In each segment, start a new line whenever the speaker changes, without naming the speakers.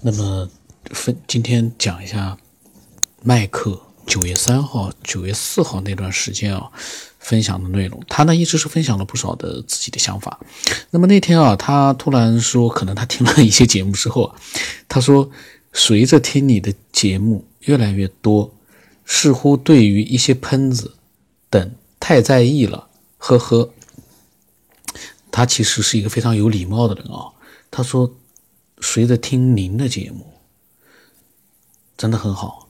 那么分今天讲一下麦克九月三号、九月四号那段时间啊分享的内容。他呢一直是分享了不少的自己的想法。那么那天啊，他突然说，可能他听了一些节目之后，他说，随着听你的节目越来越多，似乎对于一些喷子等太在意了，呵呵。他其实是一个非常有礼貌的人啊。他说。随着听您的节目，真的很好。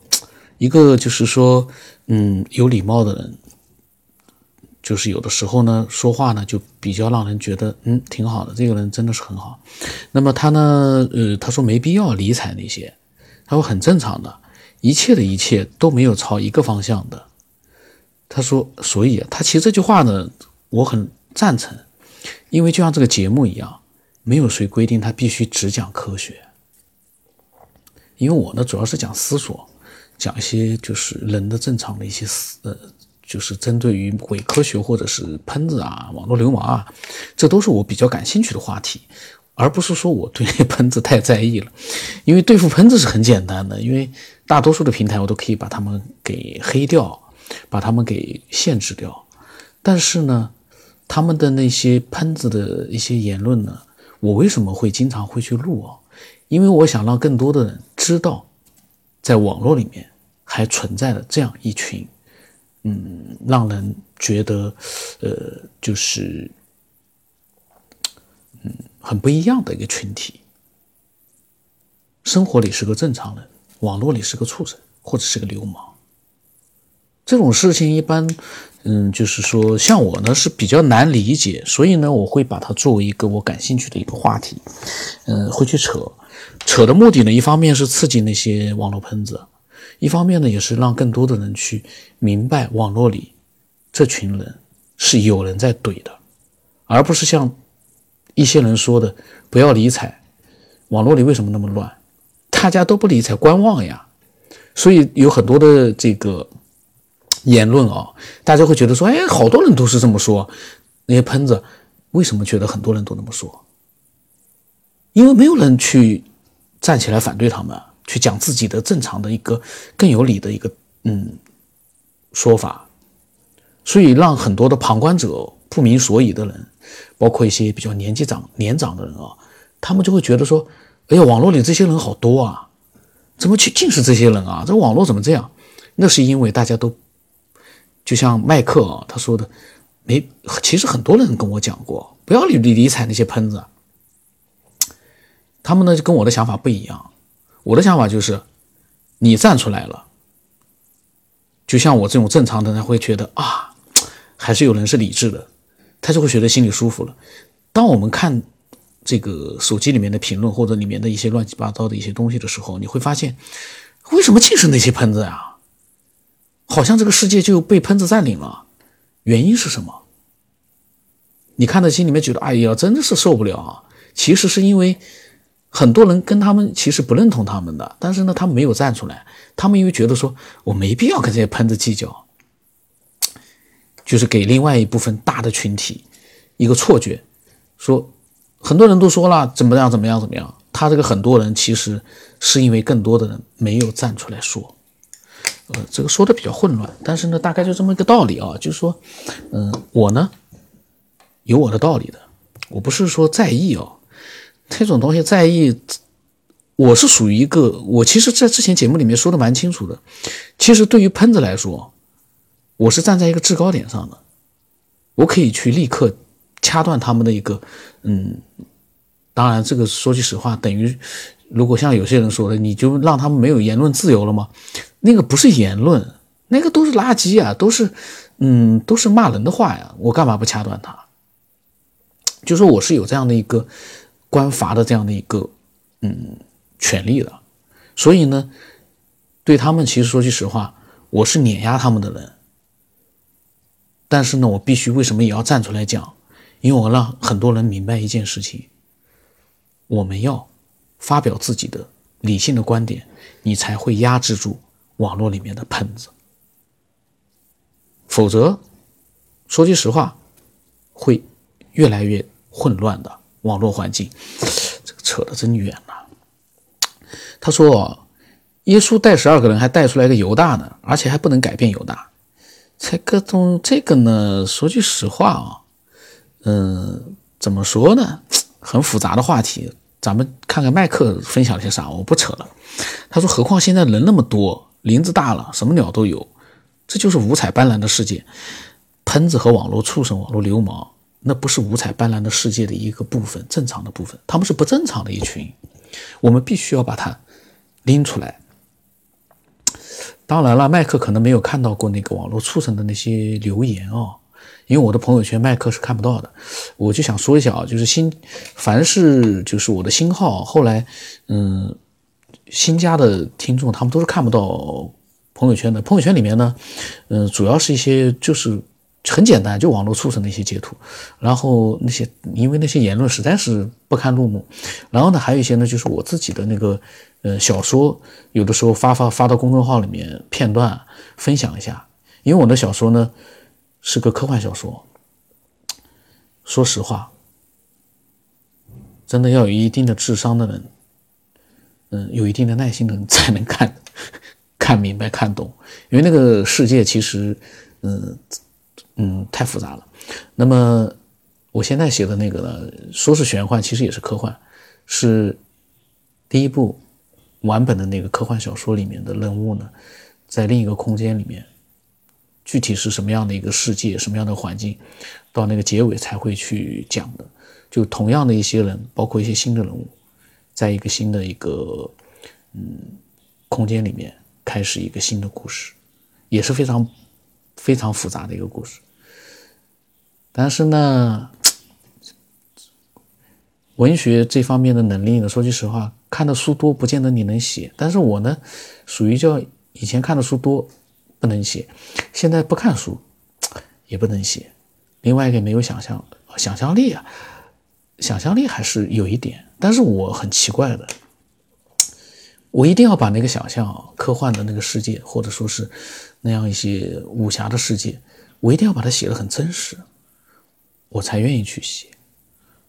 一个就是说，嗯，有礼貌的人，就是有的时候呢，说话呢就比较让人觉得，嗯，挺好的。这个人真的是很好。那么他呢，呃，他说没必要理睬那些，他说很正常的，一切的一切都没有朝一个方向的。他说，所以他其实这句话呢，我很赞成，因为就像这个节目一样。没有谁规定他必须只讲科学，因为我呢主要是讲思索，讲一些就是人的正常的一些思呃，就是针对于伪科学或者是喷子啊、网络流氓啊，这都是我比较感兴趣的话题，而不是说我对 喷子太在意了，因为对付喷子是很简单的，因为大多数的平台我都可以把他们给黑掉，把他们给限制掉，但是呢，他们的那些喷子的一些言论呢。我为什么会经常会去录啊？因为我想让更多的人知道，在网络里面还存在了这样一群，嗯，让人觉得，呃，就是，嗯，很不一样的一个群体。生活里是个正常人，网络里是个畜生或者是个流氓。这种事情一般。嗯，就是说，像我呢是比较难理解，所以呢，我会把它作为一个我感兴趣的一个话题，嗯，会去扯，扯的目的呢，一方面是刺激那些网络喷子，一方面呢，也是让更多的人去明白网络里这群人是有人在怼的，而不是像一些人说的不要理睬，网络里为什么那么乱，大家都不理睬，观望呀，所以有很多的这个。言论啊，大家会觉得说，哎，好多人都是这么说。那些喷子为什么觉得很多人都那么说？因为没有人去站起来反对他们，去讲自己的正常的一个更有理的一个嗯说法，所以让很多的旁观者不明所以的人，包括一些比较年纪长年长的人啊，他们就会觉得说，哎呀，网络里这些人好多啊，怎么去尽是这些人啊？这网络怎么这样？那是因为大家都。就像麦克啊，他说的，没，其实很多人跟我讲过，不要理理理睬那些喷子。他们呢就跟我的想法不一样，我的想法就是，你站出来了，就像我这种正常的人会觉得啊，还是有人是理智的，他就会觉得心里舒服了。当我们看这个手机里面的评论或者里面的一些乱七八糟的一些东西的时候，你会发现，为什么尽是那些喷子啊？好像这个世界就被喷子占领了，原因是什么？你看到心里面觉得，哎呀，真的是受不了啊！其实是因为很多人跟他们其实不认同他们的，但是呢，他们没有站出来，他们因为觉得说我没必要跟这些喷子计较，就是给另外一部分大的群体一个错觉，说很多人都说了怎么样怎么样怎么样，他这个很多人其实是因为更多的人没有站出来说。呃，这个说的比较混乱，但是呢，大概就这么一个道理啊，就是说，嗯，我呢有我的道理的，我不是说在意哦，这种东西在意，我是属于一个，我其实在之前节目里面说的蛮清楚的，其实对于喷子来说，我是站在一个制高点上的，我可以去立刻掐断他们的一个，嗯，当然这个说句实话，等于如果像有些人说的，你就让他们没有言论自由了吗？那个不是言论，那个都是垃圾啊，都是，嗯，都是骂人的话呀。我干嘛不掐断他？就说我是有这样的一个官罚的这样的一个嗯权利的，所以呢，对他们其实说句实话，我是碾压他们的人。但是呢，我必须为什么也要站出来讲？因为我让很多人明白一件事情：我们要发表自己的理性的观点，你才会压制住。网络里面的喷子，否则，说句实话，会越来越混乱的网络环境。这个扯得真远了。他说，耶稣带十二个人，还带出来个犹大呢，而且还不能改变犹大。这个东这个呢，说句实话啊，嗯，怎么说呢？很复杂的话题。咱们看看麦克分享了些啥，我不扯了。他说，何况现在人那么多，林子大了，什么鸟都有，这就是五彩斑斓的世界。喷子和网络畜生、网络流氓，那不是五彩斑斓的世界的一个部分，正常的部分，他们是不正常的一群。我们必须要把它拎出来。当然了，麦克可能没有看到过那个网络畜生的那些留言哦，因为我的朋友圈麦克是看不到的。我就想说一下啊，就是新，凡是就是我的新号，后来嗯新加的听众，他们都是看不到朋友圈的。朋友圈里面呢，嗯，主要是一些就是。很简单，就网络畜生的一些截图，然后那些因为那些言论实在是不堪入目，然后呢，还有一些呢，就是我自己的那个呃小说，有的时候发发发到公众号里面片段分享一下，因为我的小说呢是个科幻小说，说实话，真的要有一定的智商的人，嗯，有一定的耐心的人 才能看看明白看懂，因为那个世界其实，嗯。嗯，太复杂了。那么，我现在写的那个呢，说是玄幻，其实也是科幻，是第一部完本的那个科幻小说里面的人物呢，在另一个空间里面，具体是什么样的一个世界，什么样的环境，到那个结尾才会去讲的。就同样的一些人，包括一些新的人物，在一个新的一个嗯空间里面开始一个新的故事，也是非常。非常复杂的一个故事，但是呢，文学这方面的能力呢，说句实话，看的书多不见得你能写。但是我呢，属于叫以前看的书多不能写，现在不看书也不能写。另外一个没有想象想象力啊，想象力还是有一点，但是我很奇怪的。我一定要把那个想象科幻的那个世界，或者说是那样一些武侠的世界，我一定要把它写得很真实，我才愿意去写。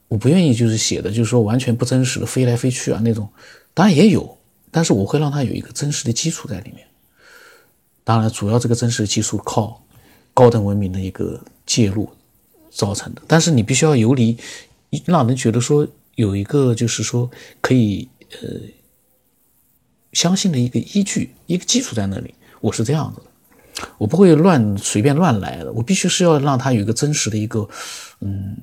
我不愿意就是写的，就是说完全不真实的飞来飞去啊那种，当然也有，但是我会让它有一个真实的基础在里面。当然，主要这个真实的基础靠高等文明的一个介入造成的。但是你必须要游离，让人觉得说有一个就是说可以呃。相信的一个依据，一个基础在那里，我是这样子的，我不会乱随便乱来的，我必须是要让它有一个真实的一个，嗯，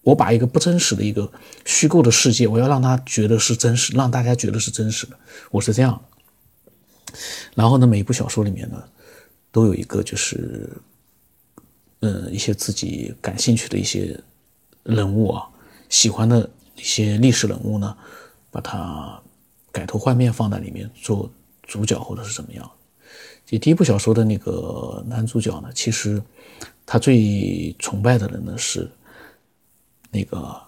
我把一个不真实的一个虚构的世界，我要让他觉得是真实，让大家觉得是真实的，我是这样。然后呢，每一部小说里面呢，都有一个就是，嗯，一些自己感兴趣的一些人物啊，喜欢的一些历史人物呢，把它。改头换面放在里面做主角或者是怎么样？就第一部小说的那个男主角呢，其实他最崇拜的人呢是那个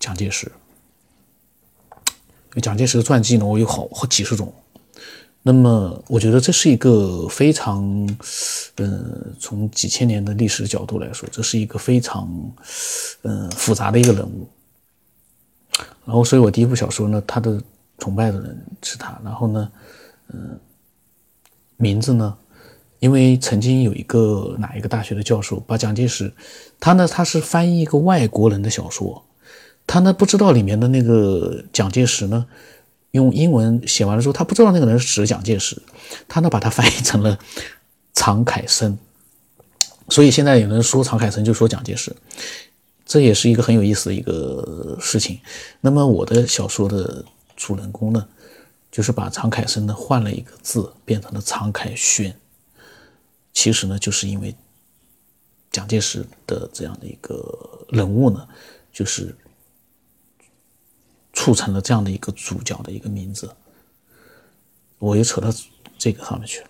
蒋介石。蒋介石的传记呢，我有好好几十种。那么我觉得这是一个非常，嗯，从几千年的历史角度来说，这是一个非常，嗯，复杂的一个人物。然后，所以我第一部小说呢，他的崇拜的人是他。然后呢，嗯，名字呢，因为曾经有一个哪一个大学的教授把蒋介石，他呢他是翻译一个外国人的小说，他呢不知道里面的那个蒋介石呢，用英文写完了之后，他不知道那个人是指蒋介石，他呢把它翻译成了常凯申，所以现在有人说常凯申就说蒋介石。这也是一个很有意思的一个事情。那么我的小说的主人公呢，就是把常凯申呢换了一个字，变成了常凯轩。其实呢，就是因为蒋介石的这样的一个人物呢，就是促成了这样的一个主角的一个名字。我又扯到这个上面去了。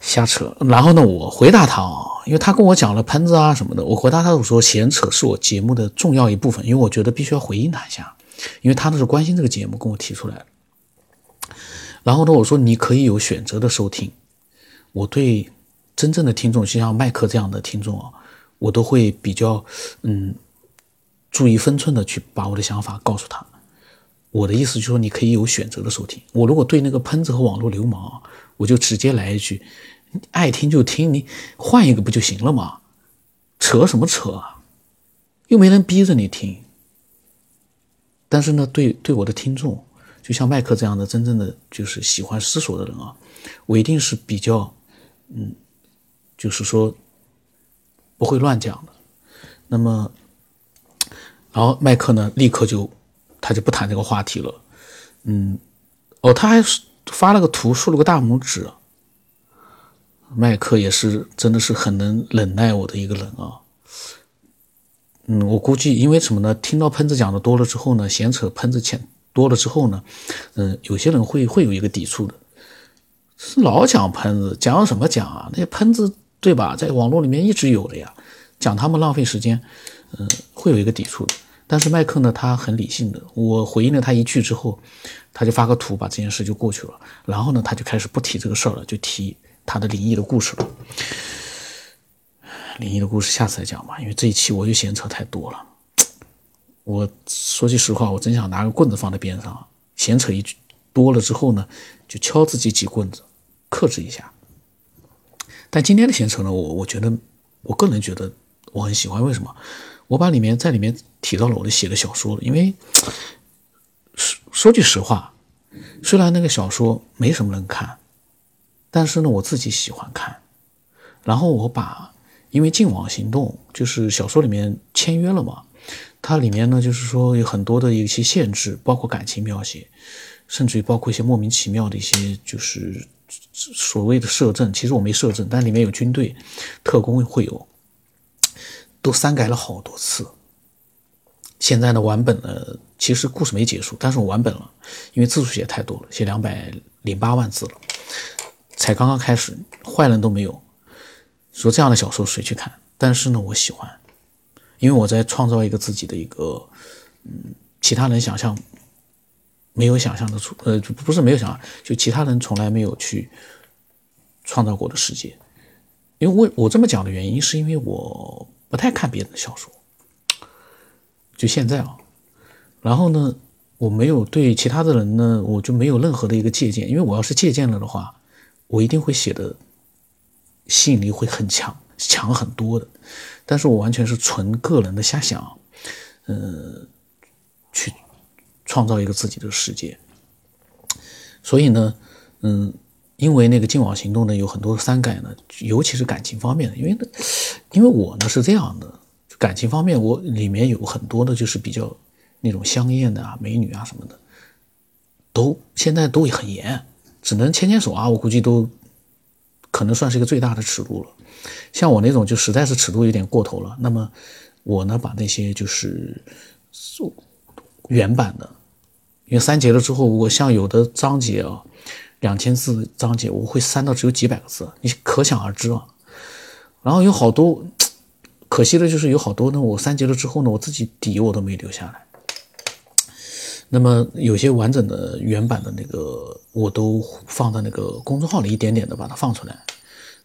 瞎扯，然后呢，我回答他啊，因为他跟我讲了喷子啊什么的，我回答他我说闲扯是我节目的重要一部分，因为我觉得必须要回应他一下，因为他呢是关心这个节目跟我提出来。然后呢，我说你可以有选择的收听，我对真正的听众，就像麦克这样的听众啊，我都会比较嗯注意分寸的去把我的想法告诉他。我的意思就是说，你可以有选择的收听。我如果对那个喷子和网络流氓，我就直接来一句，爱听就听，你换一个不就行了吗？扯什么扯啊？又没人逼着你听。但是呢，对对我的听众，就像麦克这样的真正的就是喜欢思索的人啊，我一定是比较，嗯，就是说不会乱讲的。那么，然后麦克呢，立刻就。他就不谈这个话题了，嗯，哦，他还发了个图，竖了个大拇指。麦克也是真的是很能忍耐我的一个人啊，嗯，我估计因为什么呢？听到喷子讲的多了之后呢，闲扯喷子钱多了之后呢，嗯，有些人会会有一个抵触的，是老讲喷子，讲什么讲啊？那些喷子对吧，在网络里面一直有的呀，讲他们浪费时间，嗯，会有一个抵触的。但是麦克呢，他很理性的。我回应了他一句之后，他就发个图，把这件事就过去了。然后呢，他就开始不提这个事儿了，就提他的灵异的故事了。灵异的故事下次再讲吧，因为这一期我就闲扯太多了。我说句实话，我真想拿个棍子放在边上，闲扯一句多了之后呢，就敲自己几棍子，克制一下。但今天的闲扯呢，我我觉得，我个人觉得我很喜欢，为什么？我把里面在里面提到了我的写的小说了，因为说说句实话，虽然那个小说没什么人看，但是呢，我自己喜欢看。然后我把，因为《净网行动》就是小说里面签约了嘛，它里面呢就是说有很多的一些限制，包括感情描写，甚至于包括一些莫名其妙的一些就是所谓的摄政，其实我没摄政，但里面有军队、特工会有。都删改了好多次，现在的完本呢，其实故事没结束，但是我完本了，因为字数写太多了，写两百零八万字了，才刚刚开始，坏人都没有。说这样的小说谁去看？但是呢，我喜欢，因为我在创造一个自己的一个，嗯，其他人想象没有想象的出，呃，不是没有想象，就其他人从来没有去创造过的世界。因为我我这么讲的原因，是因为我。不太看别人的小说，就现在啊，然后呢，我没有对其他的人呢，我就没有任何的一个借鉴，因为我要是借鉴了的话，我一定会写的吸引力会很强，强很多的。但是我完全是纯个人的瞎想，呃，去创造一个自己的世界。所以呢，嗯。因为那个净网行动呢，有很多删改呢，尤其是感情方面的。因为，因为我呢是这样的，感情方面我里面有很多的，就是比较那种香艳的啊、美女啊什么的，都现在都很严，只能牵牵手啊。我估计都可能算是一个最大的尺度了。像我那种就实在是尺度有点过头了。那么我呢，把那些就是原版的，因为删节了之后，我像有的章节啊。两千字章节，我会删到只有几百个字，你可想而知啊。然后有好多，可惜的就是有好多呢，我删节了之后呢，我自己底我都没留下来。那么有些完整的原版的那个，我都放在那个公众号里，一点点的把它放出来。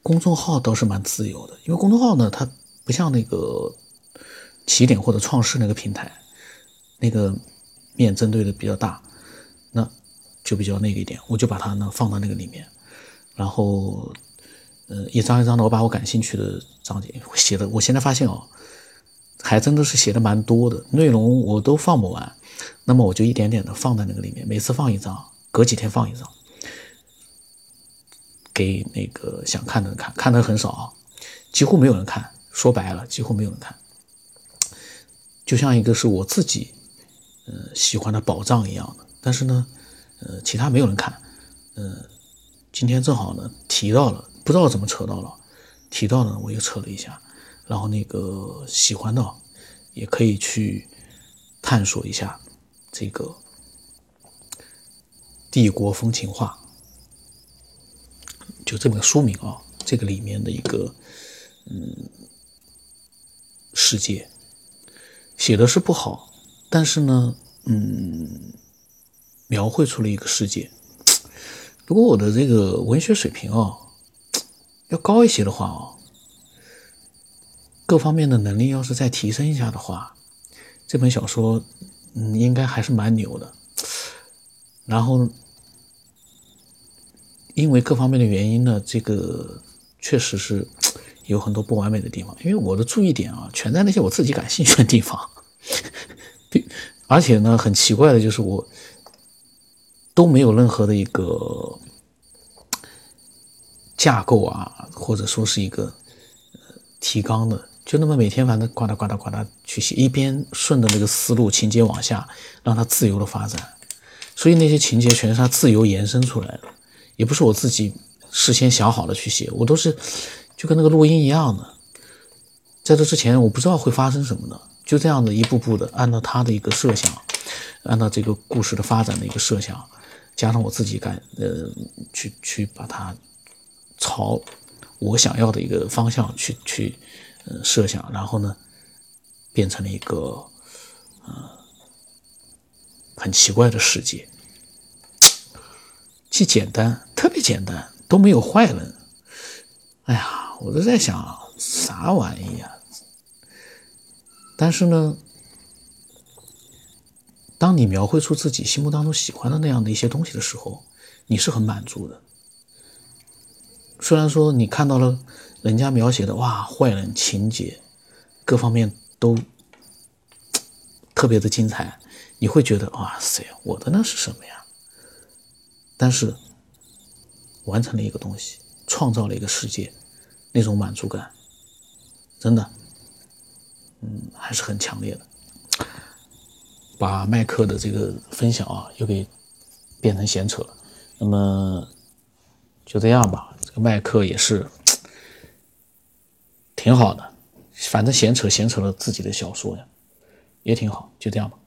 公众号倒是蛮自由的，因为公众号呢，它不像那个起点或者创世那个平台，那个面针对的比较大。那就比较那个一点，我就把它呢放到那个里面，然后，呃，一张一张的，我把我感兴趣的章节写的，我现在发现哦，还真的是写的蛮多的，内容我都放不完，那么我就一点点的放在那个里面，每次放一张，隔几天放一张，给那个想看的人看，看的很少啊，几乎没有人看，说白了，几乎没有人看，就像一个是我自己，呃，喜欢的宝藏一样的，但是呢。呃，其他没有人看，呃，今天正好呢提到了，不知道怎么扯到了，提到的我又扯了一下，然后那个喜欢的也可以去探索一下这个《帝国风情画》，就这本书名啊，这个里面的一个嗯世界写的是不好，但是呢，嗯。描绘出了一个世界。如果我的这个文学水平啊要高一些的话啊，各方面的能力要是再提升一下的话，这本小说嗯应该还是蛮牛的。然后因为各方面的原因呢，这个确实是有很多不完美的地方。因为我的注意点啊，全在那些我自己感兴趣的地方，而且呢，很奇怪的就是我都没有任何的一个架构啊，或者说是一个提纲的。就那么每天反正呱嗒呱嗒呱嗒去写，一边顺着那个思路情节往下，让它自由的发展。所以那些情节全是它自由延伸出来的，也不是我自己事先想好了去写，我都是就跟那个录音一样的。在这之前我不知道会发生什么的，就这样的一步步的按照他的一个设想，按照这个故事的发展的一个设想，加上我自己感呃去去把它朝我想要的一个方向去去。呃，设想，然后呢，变成了一个呃很奇怪的世界，既简单，特别简单，都没有坏人。哎呀，我都在想啥玩意呀？但是呢，当你描绘出自己心目当中喜欢的那样的一些东西的时候，你是很满足的。虽然说你看到了。人家描写的哇，坏人情节各方面都 特别的精彩，你会觉得哇塞，我的那是什么呀？但是完成了一个东西，创造了一个世界，那种满足感，真的，嗯，还是很强烈的。把麦克的这个分享啊，又给变成闲扯了。那么就这样吧，麦克也是。挺好的，反正闲扯闲扯了自己的小说呀，也挺好，就这样吧。